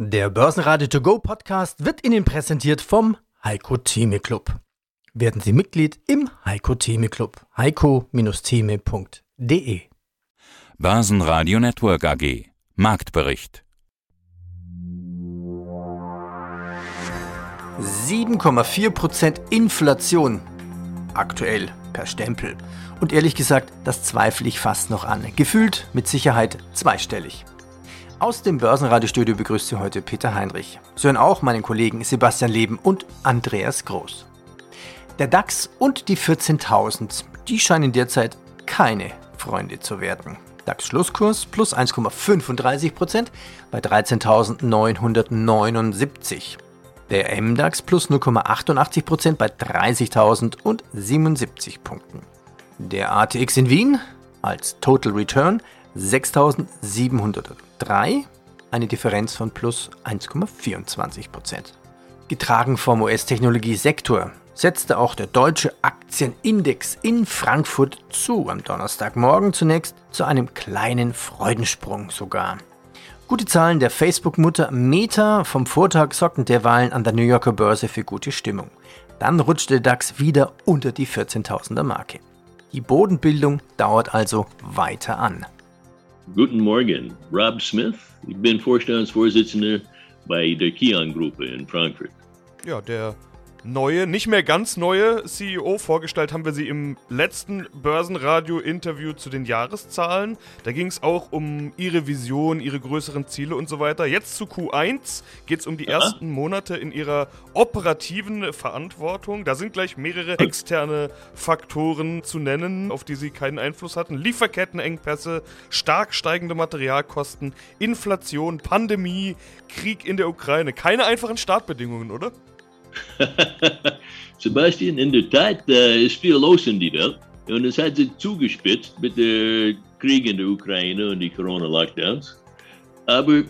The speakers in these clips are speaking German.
Der Börsenradio To Go Podcast wird Ihnen präsentiert vom Heiko Theme Club. Werden Sie Mitglied im Heiko Theme Club. heiko-theme.de Börsenradio Network AG Marktbericht 7,4% Inflation. Aktuell per Stempel. Und ehrlich gesagt, das zweifle ich fast noch an. Gefühlt mit Sicherheit zweistellig. Aus dem Börsenradiostudio begrüßt Sie heute Peter Heinrich. Sie hören auch meinen Kollegen Sebastian Leben und Andreas Groß. Der DAX und die 14.000, die scheinen derzeit keine Freunde zu werden. DAX-Schlusskurs plus 1,35% bei 13.979. Der MDAX plus 0,88% bei 30.077 Punkten. Der ATX in Wien als Total Return 6.703, eine Differenz von plus 1,24% Getragen vom US-Technologiesektor setzte auch der deutsche Aktienindex in Frankfurt zu am Donnerstagmorgen zunächst zu einem kleinen Freudensprung sogar. Gute Zahlen der Facebook-Mutter Meta vom Vortag sorgten derweilen an der New Yorker Börse für gute Stimmung. Dann rutschte der DAX wieder unter die 14.000er Marke. Die Bodenbildung dauert also weiter an. Guten Morgen, Rob Smith. Ich bin Vorstandsvorsitzender bei der Kion-Gruppe in Frankfurt. Ja, der neue, nicht mehr ganz neue CEO. Vorgestellt haben wir sie im letzten Börsenradio-Interview zu den Jahreszahlen. Da ging es auch um ihre Vision, ihre größeren Ziele und so weiter. Jetzt zu Q1 geht es um die ja. ersten Monate in ihrer operativen Verantwortung. Da sind gleich mehrere externe Faktoren zu nennen, auf die sie keinen Einfluss hatten. Lieferkettenengpässe, stark steigende Materialkosten, Inflation, Pandemie, Krieg in der Ukraine. Keine einfachen Startbedingungen, oder? Sebastian, in der Tat äh, ist viel los in der Welt und es hat sich zugespitzt mit dem Krieg in der Ukraine und die Corona-Lockdowns. Aber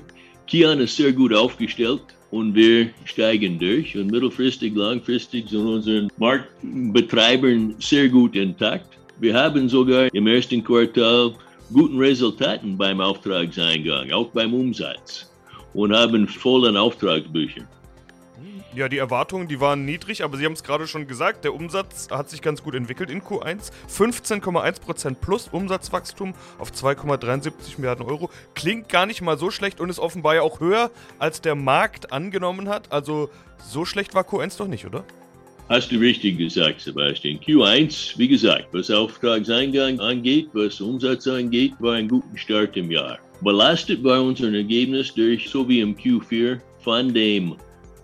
Kian ist sehr gut aufgestellt und wir steigen durch und mittelfristig, langfristig sind unsere Marktbetreiber sehr gut intakt. Wir haben sogar im ersten Quartal guten Resultaten beim Auftragseingang, auch beim Umsatz und haben vollen Auftragsbücher. Ja, die Erwartungen, die waren niedrig, aber Sie haben es gerade schon gesagt, der Umsatz hat sich ganz gut entwickelt in Q1. 15,1% plus Umsatzwachstum auf 2,73 Milliarden Euro. Klingt gar nicht mal so schlecht und ist offenbar ja auch höher, als der Markt angenommen hat. Also so schlecht war Q1 doch nicht, oder? Hast du richtig gesagt, Sebastian. Q1, wie gesagt, was Auftragseingang angeht, was Umsatz angeht, war ein guter Start im Jahr. Belastet war unser Ergebnis durch, so wie im Q4, von dem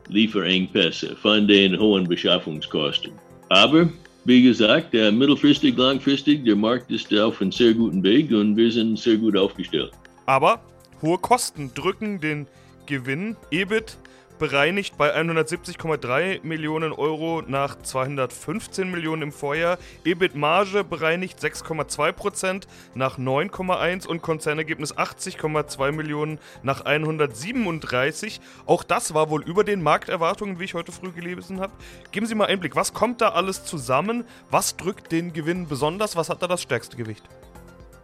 Lieferengpässe von den hohen Beschaffungskosten. Aber wie gesagt, mittelfristig, langfristig, der Markt ist auf einem sehr guten Weg und wir sind sehr gut aufgestellt. Aber hohe Kosten drücken den Gewinn. EBIT bereinigt bei 170,3 Millionen Euro nach 215 Millionen im Vorjahr. EBIT-Marge bereinigt 6,2 Prozent nach 9,1 und Konzernergebnis 80,2 Millionen nach 137. Auch das war wohl über den Markterwartungen, wie ich heute früh gelesen habe. Geben Sie mal Einblick, was kommt da alles zusammen? Was drückt den Gewinn besonders? Was hat da das stärkste Gewicht?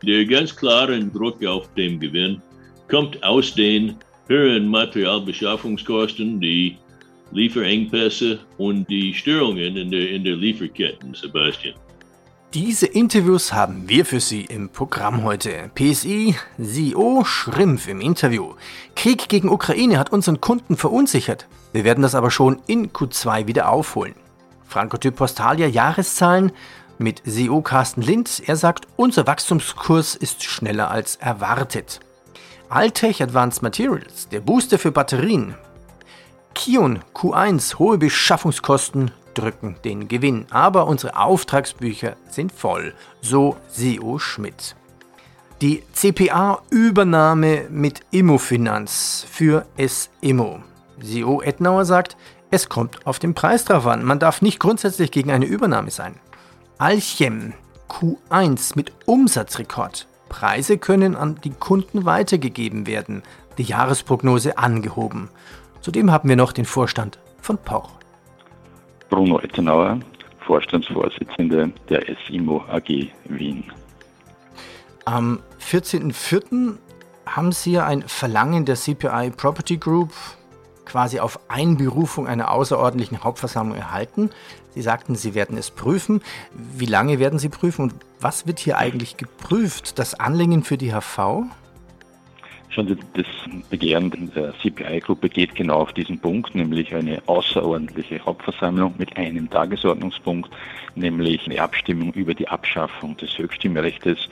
Der ganz klare Druck auf den Gewinn kommt aus den höheren Materialbeschaffungskosten, die Lieferengpässe und die Störungen in der, in der Lieferketten, Sebastian. Diese Interviews haben wir für Sie im Programm heute. PSI, CEO Schrimpf im Interview. Krieg gegen Ukraine hat unseren Kunden verunsichert. Wir werden das aber schon in Q2 wieder aufholen. Frankotyp Postalia Jahreszahlen mit CEO Carsten Lind. Er sagt, unser Wachstumskurs ist schneller als erwartet. Altech Advanced Materials, der Booster für Batterien. Kion Q1, hohe Beschaffungskosten drücken den Gewinn, aber unsere Auftragsbücher sind voll, so CEO Schmidt. Die CPA-Übernahme mit Immofinanz für S-Immo. CEO Etnauer sagt, es kommt auf den Preis drauf an. Man darf nicht grundsätzlich gegen eine Übernahme sein. Alchem Q1 mit Umsatzrekord Preise können an die Kunden weitergegeben werden, die Jahresprognose angehoben. Zudem haben wir noch den Vorstand von Poch. Bruno Ettenauer, Vorstandsvorsitzender der SIMO AG Wien. Am 14.04. haben Sie ein Verlangen der CPI Property Group quasi auf Einberufung einer außerordentlichen Hauptversammlung erhalten. Sie sagten, Sie werden es prüfen. Wie lange werden Sie prüfen und was wird hier eigentlich geprüft? Das Anliegen für die HV? Schon das Begehren der CPI-Gruppe geht genau auf diesen Punkt, nämlich eine außerordentliche Hauptversammlung mit einem Tagesordnungspunkt, nämlich eine Abstimmung über die Abschaffung des Höchststimmrechts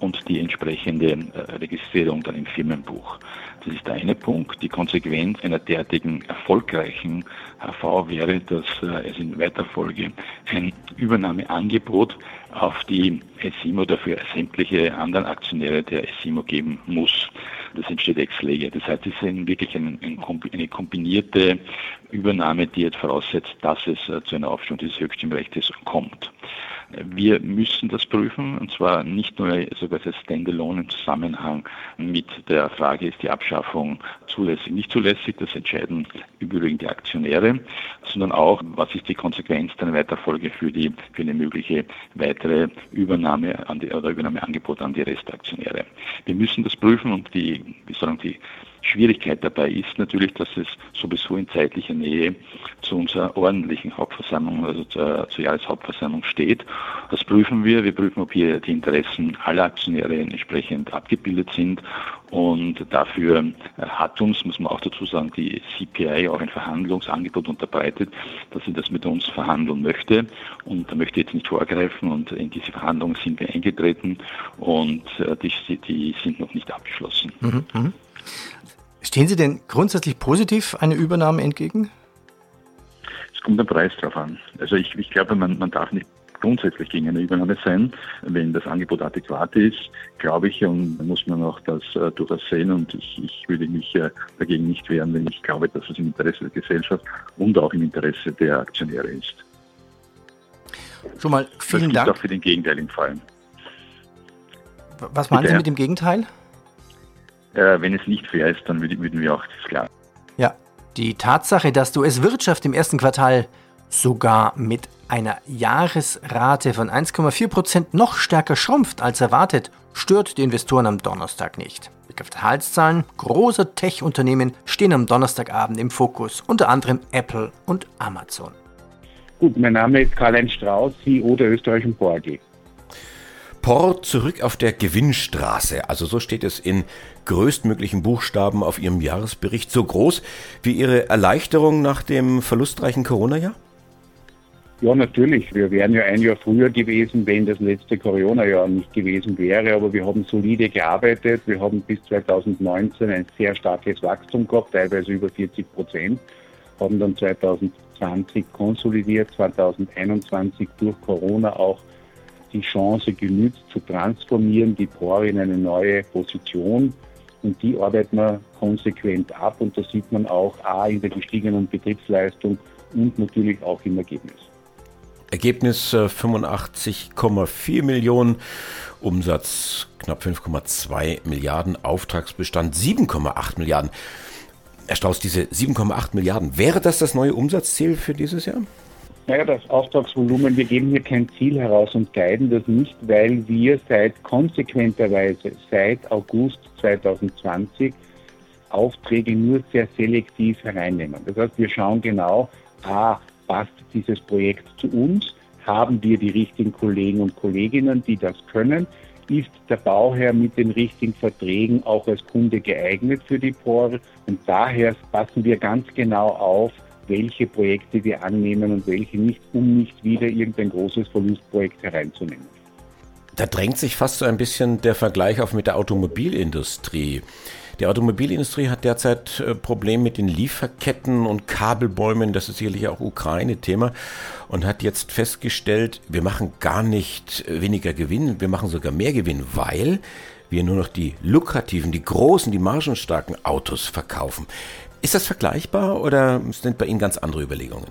und die entsprechende äh, Registrierung dann im Firmenbuch. Das ist der eine Punkt. Die Konsequenz einer derartigen erfolgreichen HV wäre, dass äh, es in weiter Folge ein Übernahmeangebot auf die SIMO oder für sämtliche anderen Aktionäre der SIMO geben muss. Das entsteht ex lege. Das heißt, es ist wirklich ein, ein, eine kombinierte Übernahme, die jetzt voraussetzt, dass es äh, zu einer Aufstellung dieses Höchststimmrechts kommt. Wir müssen das prüfen, und zwar nicht nur sogar als Standalone im Zusammenhang mit der Frage, ist die Abschaffung zulässig, nicht zulässig, das entscheiden überwiegend die Aktionäre, sondern auch, was ist die Konsequenz der Weiterfolge für, die, für eine mögliche weitere Übernahme an die, oder Übernahmeangebot an die Restaktionäre. Wir müssen das prüfen und die, wie sagen, die Schwierigkeit dabei ist natürlich, dass es sowieso in zeitlicher Nähe zu unserer ordentlichen Hauptversammlung, also zur, zur Jahreshauptversammlung steht. Das prüfen wir. Wir prüfen, ob hier die Interessen aller Aktionäre entsprechend abgebildet sind. Und dafür hat uns, muss man auch dazu sagen, die CPI auch ein Verhandlungsangebot unterbreitet, dass sie das mit uns verhandeln möchte. Und da möchte ich jetzt nicht vorgreifen. Und in diese Verhandlungen sind wir eingetreten und äh, die, die sind noch nicht abgeschlossen. Mhm, mh. Stehen Sie denn grundsätzlich positiv einer Übernahme entgegen? Es kommt der Preis drauf an. Also ich, ich glaube, man, man darf nicht grundsätzlich gegen eine Übernahme sein. Wenn das Angebot adäquat ist, glaube ich, und muss man auch das äh, durchaus sehen. Und ich, ich würde mich äh, dagegen nicht wehren, wenn ich glaube, dass es im Interesse der Gesellschaft und auch im Interesse der Aktionäre ist. Schon mal vielen das Dank. auch für den gegenteiligen Fall. Was meinen Bitte? Sie mit dem Gegenteil? Äh, wenn es nicht fair ist, dann würden wir auch das klar. Ja, die Tatsache, dass die US-Wirtschaft im ersten Quartal sogar mit einer Jahresrate von 1,4 Prozent noch stärker schrumpft als erwartet, stört die Investoren am Donnerstag nicht. Die Quartalszahlen großer Tech-Unternehmen stehen am Donnerstagabend im Fokus, unter anderem Apple und Amazon. Gut, mein Name ist Karl-Heinz Strauß, CEO der österreichischen BORG. POR zurück auf der Gewinnstraße. Also so steht es in größtmöglichen Buchstaben auf Ihrem Jahresbericht. So groß wie Ihre Erleichterung nach dem verlustreichen Corona-Jahr? Ja, natürlich. Wir wären ja ein Jahr früher gewesen, wenn das letzte Corona-Jahr nicht gewesen wäre. Aber wir haben solide gearbeitet. Wir haben bis 2019 ein sehr starkes Wachstum gehabt, teilweise über 40 Prozent. Haben dann 2020 konsolidiert, 2021 durch Corona auch die Chance genützt, zu transformieren, die POR in eine neue Position. Und die arbeiten wir konsequent ab. Und das sieht man auch A in der gestiegenen Betriebsleistung und natürlich auch im Ergebnis. Ergebnis 85,4 äh, Millionen, Umsatz knapp 5,2 Milliarden, Auftragsbestand 7,8 Milliarden. Herr Strauß, diese 7,8 Milliarden, wäre das das neue Umsatzziel für dieses Jahr? Naja, das Auftragsvolumen, wir geben hier kein Ziel heraus und guiden das nicht, weil wir seit konsequenterweise seit August 2020 Aufträge nur sehr selektiv hereinnehmen. Das heißt, wir schauen genau, a, passt dieses Projekt zu uns, haben wir die richtigen Kollegen und Kolleginnen, die das können, ist der Bauherr mit den richtigen Verträgen auch als Kunde geeignet für die POR und daher passen wir ganz genau auf, welche Projekte wir annehmen und welche nicht, um nicht wieder irgendein großes Verlustprojekt hereinzunehmen. Da drängt sich fast so ein bisschen der Vergleich auf mit der Automobilindustrie. Die Automobilindustrie hat derzeit äh, Probleme mit den Lieferketten und Kabelbäumen. Das ist sicherlich auch Ukraine-Thema. Und hat jetzt festgestellt, wir machen gar nicht weniger Gewinn, wir machen sogar mehr Gewinn, weil wir nur noch die lukrativen, die großen, die margenstarken Autos verkaufen. Ist das vergleichbar oder sind bei Ihnen ganz andere Überlegungen?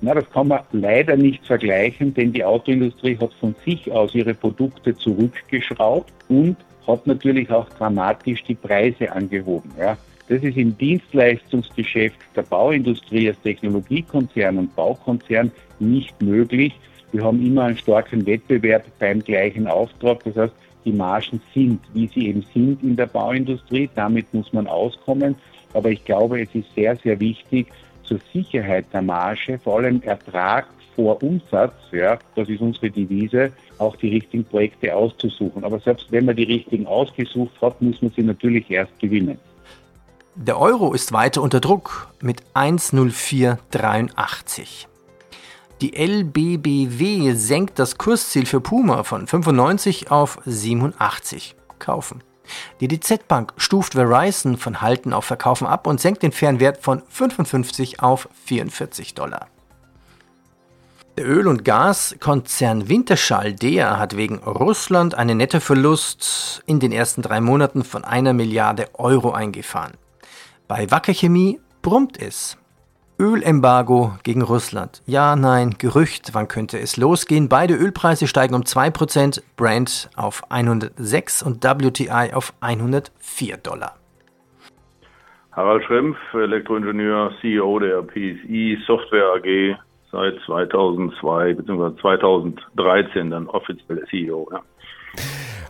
Na, das kann man leider nicht vergleichen, denn die Autoindustrie hat von sich aus ihre Produkte zurückgeschraubt und hat natürlich auch dramatisch die Preise angehoben. Ja. Das ist im Dienstleistungsgeschäft der Bauindustrie als Technologiekonzern und Baukonzern nicht möglich. Wir haben immer einen starken Wettbewerb beim gleichen Auftrag. Das heißt, die Margen sind, wie sie eben sind in der Bauindustrie. Damit muss man auskommen. Aber ich glaube, es ist sehr, sehr wichtig, zur Sicherheit der Marge, vor allem Ertrag vor Umsatz, ja, das ist unsere Devise, auch die richtigen Projekte auszusuchen. Aber selbst wenn man die richtigen ausgesucht hat, muss man sie natürlich erst gewinnen. Der Euro ist weiter unter Druck mit 1,0483. Die LBBW senkt das Kursziel für Puma von 95 auf 87. Kaufen. Die DZ Bank stuft Verizon von Halten auf Verkaufen ab und senkt den Fernwert von 55 auf 44 Dollar. Der Öl- und Gaskonzern Winterschall DEA hat wegen Russland einen Nettoverlust in den ersten drei Monaten von einer Milliarde Euro eingefahren. Bei Wacker Chemie brummt es. Ölembargo gegen Russland. Ja, nein, Gerücht, wann könnte es losgehen? Beide Ölpreise steigen um 2%, Brent auf 106 und WTI auf 104 Dollar. Harald Schrempf, Elektroingenieur, CEO der PSI Software AG, seit 2002 bzw. 2013 dann offiziell CEO. Ja.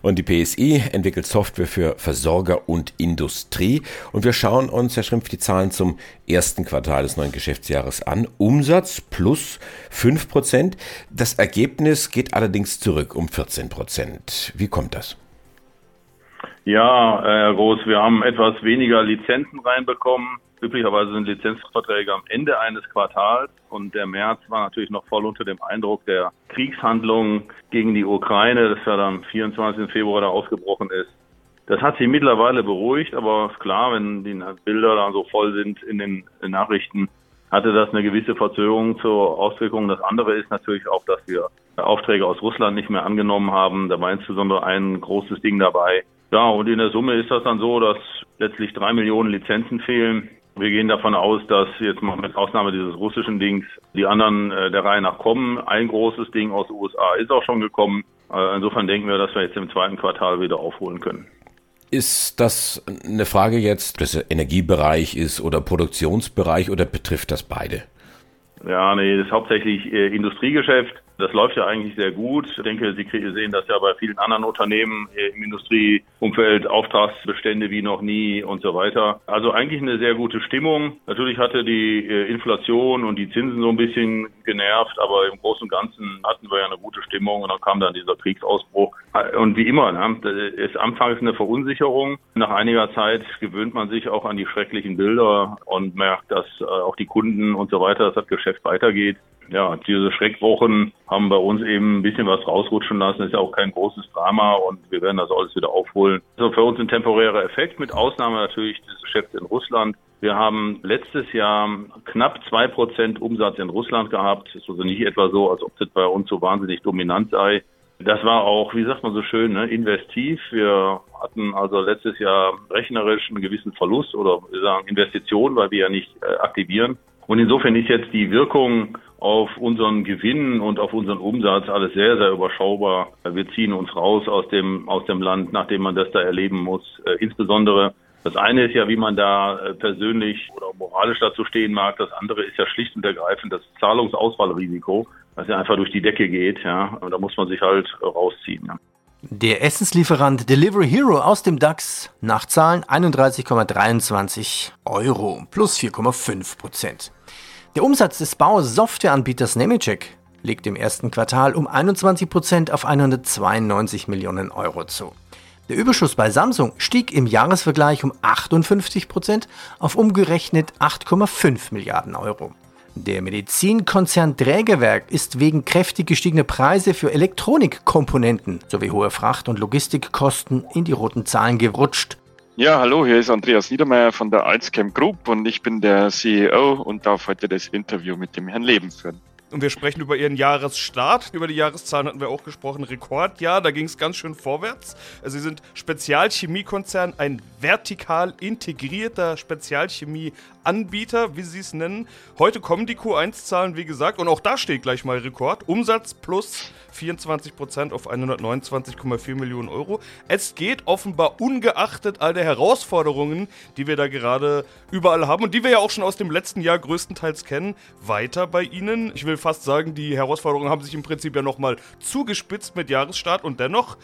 Und die PSI entwickelt Software für Versorger und Industrie. Und wir schauen uns, Herr Schrimpf, die Zahlen zum ersten Quartal des neuen Geschäftsjahres an. Umsatz plus 5 Prozent. Das Ergebnis geht allerdings zurück um 14 Prozent. Wie kommt das? Ja, Herr Groß, wir haben etwas weniger Lizenzen reinbekommen. Üblicherweise sind Lizenzverträge am Ende eines Quartals und der März war natürlich noch voll unter dem Eindruck der Kriegshandlungen gegen die Ukraine, das ja dann 24. Februar da ausgebrochen ist. Das hat sich mittlerweile beruhigt, aber ist klar, wenn die Bilder da so voll sind in den Nachrichten, hatte das eine gewisse Verzögerung zur Auswirkung. Das andere ist natürlich auch, dass wir Aufträge aus Russland nicht mehr angenommen haben. Da war insbesondere ein großes Ding dabei. Ja, und in der Summe ist das dann so, dass letztlich drei Millionen Lizenzen fehlen. Wir gehen davon aus, dass jetzt mal mit Ausnahme dieses russischen Dings die anderen äh, der Reihe nach kommen. Ein großes Ding aus den USA ist auch schon gekommen. Äh, insofern denken wir, dass wir jetzt im zweiten Quartal wieder aufholen können. Ist das eine Frage jetzt, dass es Energiebereich ist oder Produktionsbereich oder betrifft das beide? Ja, nee, das ist hauptsächlich äh, Industriegeschäft. Das läuft ja eigentlich sehr gut. Ich denke, Sie sehen das ja bei vielen anderen Unternehmen im Industrieumfeld, Auftragsbestände wie noch nie und so weiter. Also eigentlich eine sehr gute Stimmung. Natürlich hatte die äh, Inflation und die Zinsen so ein bisschen genervt, aber im Großen und Ganzen hatten wir ja eine gute Stimmung und dann kam dann dieser Kriegsausbruch. Und wie immer, ne, ist anfangs eine Verunsicherung. Nach einiger Zeit gewöhnt man sich auch an die schrecklichen Bilder und merkt, dass äh, auch die Kunden und so weiter, dass das Geschäft weitergeht ja, diese Schreckwochen haben bei uns eben ein bisschen was rausrutschen lassen. Das ist ja auch kein großes Drama und wir werden das alles wieder aufholen. Also für uns ein temporärer Effekt, mit Ausnahme natürlich des Geschäfts in Russland. Wir haben letztes Jahr knapp zwei Prozent Umsatz in Russland gehabt. Es ist also nicht etwa so, als ob das bei uns so wahnsinnig dominant sei. Das war auch, wie sagt man so schön, ne, investiv. Wir hatten also letztes Jahr rechnerisch einen gewissen Verlust oder wir sagen Investition, weil wir ja nicht äh, aktivieren. Und insofern ist jetzt die Wirkung auf unseren Gewinn und auf unseren Umsatz alles sehr, sehr überschaubar. Wir ziehen uns raus aus dem, aus dem Land, nachdem man das da erleben muss. Äh, insbesondere das eine ist ja, wie man da äh, persönlich oder moralisch dazu stehen mag. Das andere ist ja schlicht und ergreifend das Zahlungsausfallrisiko, das ja einfach durch die Decke geht. Ja, und da muss man sich halt rausziehen. Ja. Der Essenslieferant Delivery Hero aus dem DAX nach Zahlen 31,23 Euro plus 4,5 Prozent. Der Umsatz des Bausoftwareanbieters Nemetschek liegt im ersten Quartal um 21% auf 192 Millionen Euro zu. Der Überschuss bei Samsung stieg im Jahresvergleich um 58% auf umgerechnet 8,5 Milliarden Euro. Der Medizinkonzern Trägerwerk ist wegen kräftig gestiegener Preise für Elektronikkomponenten sowie hoher Fracht- und Logistikkosten in die roten Zahlen gerutscht ja, hallo, hier ist Andreas Niedermeyer von der Alzcamp Group und ich bin der CEO und darf heute das Interview mit dem Herrn Leben führen. Und wir sprechen über ihren Jahresstart. Über die Jahreszahlen hatten wir auch gesprochen. Rekordjahr, da ging es ganz schön vorwärts. Also sie sind Spezialchemiekonzern, ein vertikal integrierter Spezialchemieanbieter, wie sie es nennen. Heute kommen die Q1-Zahlen, wie gesagt, und auch da steht gleich mal Rekord. Umsatz plus 24% auf 129,4 Millionen Euro. Es geht offenbar ungeachtet all der Herausforderungen, die wir da gerade überall haben und die wir ja auch schon aus dem letzten Jahr größtenteils kennen, weiter bei Ihnen. Ich will fast sagen, die Herausforderungen haben sich im Prinzip ja nochmal zugespitzt mit Jahresstart und dennoch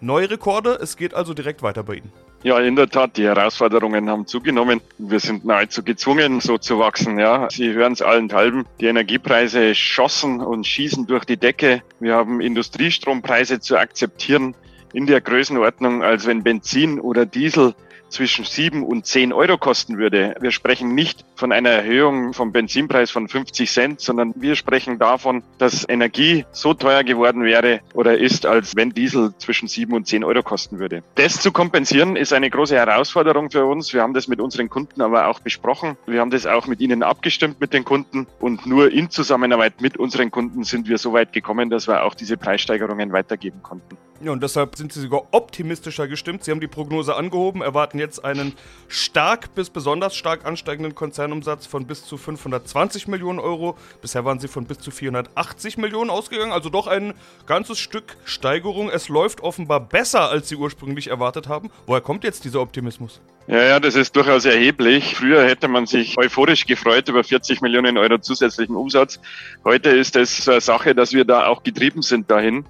neue Rekorde. Es geht also direkt weiter bei Ihnen. Ja, in der Tat, die Herausforderungen haben zugenommen. Wir sind nahezu gezwungen, so zu wachsen. Ja, Sie hören es allenthalben. Die Energiepreise schossen und schießen durch die Decke. Wir haben Industriestrompreise zu akzeptieren in der Größenordnung, als wenn Benzin oder Diesel zwischen 7 und 10 Euro kosten würde. Wir sprechen nicht von einer Erhöhung vom Benzinpreis von 50 Cent, sondern wir sprechen davon, dass Energie so teuer geworden wäre oder ist, als wenn Diesel zwischen 7 und 10 Euro kosten würde. Das zu kompensieren ist eine große Herausforderung für uns. Wir haben das mit unseren Kunden aber auch besprochen. Wir haben das auch mit ihnen abgestimmt mit den Kunden und nur in Zusammenarbeit mit unseren Kunden sind wir so weit gekommen, dass wir auch diese Preissteigerungen weitergeben konnten. Ja, und deshalb sind sie sogar optimistischer gestimmt. Sie haben die Prognose angehoben, erwarten jetzt einen stark bis besonders stark ansteigenden Konzernumsatz von bis zu 520 Millionen Euro. Bisher waren sie von bis zu 480 Millionen ausgegangen, also doch ein ganzes Stück Steigerung. Es läuft offenbar besser, als sie ursprünglich erwartet haben. Woher kommt jetzt dieser Optimismus? Ja, ja, das ist durchaus erheblich. Früher hätte man sich euphorisch gefreut über 40 Millionen Euro zusätzlichen Umsatz. Heute ist es Sache, dass wir da auch getrieben sind dahin.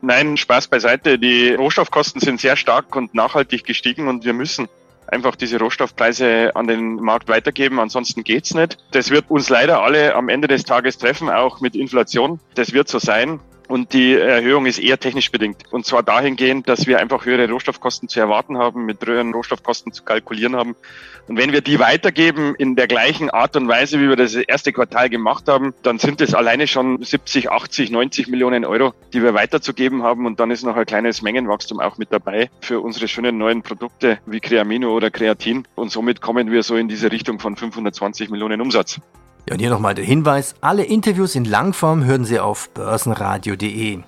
Nein, Spaß beiseite. Die Rohstoffkosten sind sehr stark und nachhaltig gestiegen und wir müssen einfach diese Rohstoffpreise an den Markt weitergeben, ansonsten geht's nicht. Das wird uns leider alle am Ende des Tages treffen, auch mit Inflation. Das wird so sein. Und die Erhöhung ist eher technisch bedingt. Und zwar dahingehend, dass wir einfach höhere Rohstoffkosten zu erwarten haben, mit höheren Rohstoffkosten zu kalkulieren haben. Und wenn wir die weitergeben in der gleichen Art und Weise, wie wir das erste Quartal gemacht haben, dann sind es alleine schon 70, 80, 90 Millionen Euro, die wir weiterzugeben haben. Und dann ist noch ein kleines Mengenwachstum auch mit dabei für unsere schönen neuen Produkte wie Creamino oder Creatin. Und somit kommen wir so in diese Richtung von 520 Millionen Umsatz. Ja, und hier nochmal der Hinweis, alle Interviews in Langform hören Sie auf börsenradio.de.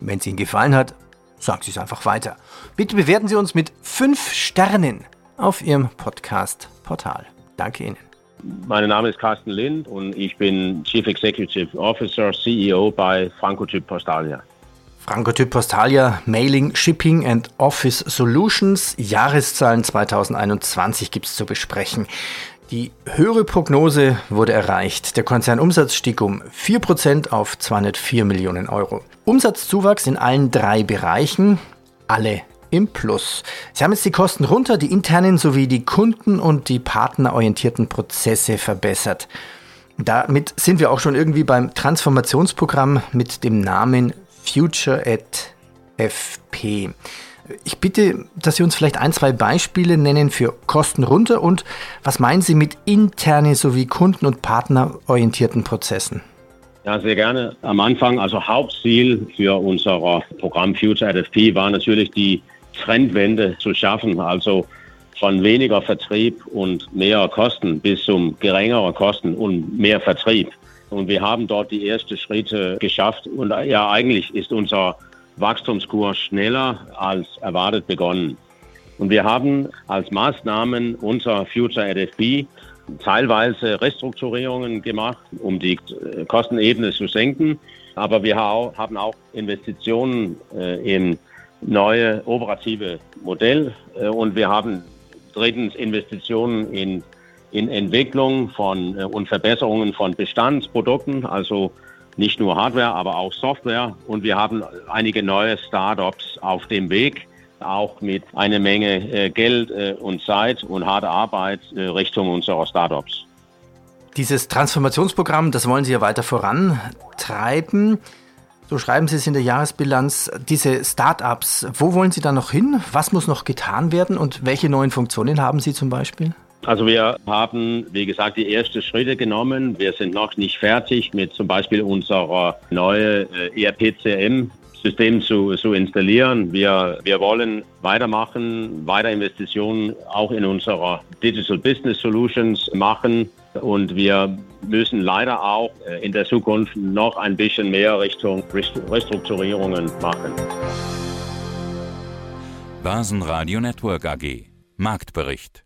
Wenn es Ihnen gefallen hat, sagen Sie es einfach weiter. Bitte bewerten Sie uns mit 5 Sternen auf Ihrem Podcast-Portal. Danke Ihnen. Mein Name ist Carsten Lind und ich bin Chief Executive Officer, CEO bei Francotyp Postalia. Francotyp Postalia, Mailing, Shipping and Office Solutions, Jahreszahlen 2021 gibt es zu besprechen. Die höhere Prognose wurde erreicht. Der Konzernumsatz stieg um 4% auf 204 Millionen Euro. Umsatzzuwachs in allen drei Bereichen, alle im Plus. Sie haben jetzt die Kosten runter, die internen sowie die kunden- und die partnerorientierten Prozesse verbessert. Damit sind wir auch schon irgendwie beim Transformationsprogramm mit dem Namen Future at FP. Ich bitte, dass Sie uns vielleicht ein, zwei Beispiele nennen für Kosten runter und was meinen Sie mit interne sowie kunden- und partnerorientierten Prozessen? Ja, sehr gerne. Am Anfang, also Hauptziel für unser Programm Future FP war natürlich die Trendwende zu schaffen, also von weniger Vertrieb und mehr Kosten bis zum geringeren Kosten und mehr Vertrieb. Und wir haben dort die ersten Schritte geschafft. Und ja, eigentlich ist unser Wachstumskurs schneller als erwartet begonnen. Und wir haben als Maßnahmen unser Future RFP teilweise Restrukturierungen gemacht, um die äh, Kostenebene zu senken. Aber wir haben auch Investitionen äh, in neue operative Modell äh, und wir haben drittens Investitionen in, in Entwicklung von und Verbesserungen von Bestandsprodukten, also nicht nur Hardware, aber auch Software. Und wir haben einige neue Startups auf dem Weg, auch mit einer Menge äh, Geld äh, und Zeit und harter Arbeit äh, Richtung unserer Startups. Dieses Transformationsprogramm, das wollen Sie ja weiter vorantreiben. So schreiben Sie es in der Jahresbilanz. Diese Startups, wo wollen Sie da noch hin? Was muss noch getan werden und welche neuen Funktionen haben Sie zum Beispiel? Also wir haben, wie gesagt, die ersten Schritte genommen. Wir sind noch nicht fertig mit zum Beispiel unserer neuen äh, ERP-CM. System zu, zu installieren. Wir, wir wollen weitermachen, weiter Investitionen auch in unsere Digital Business Solutions machen. Und wir müssen leider auch äh, in der Zukunft noch ein bisschen mehr Richtung Restrukturierungen machen. Börsenradio Network AG Marktbericht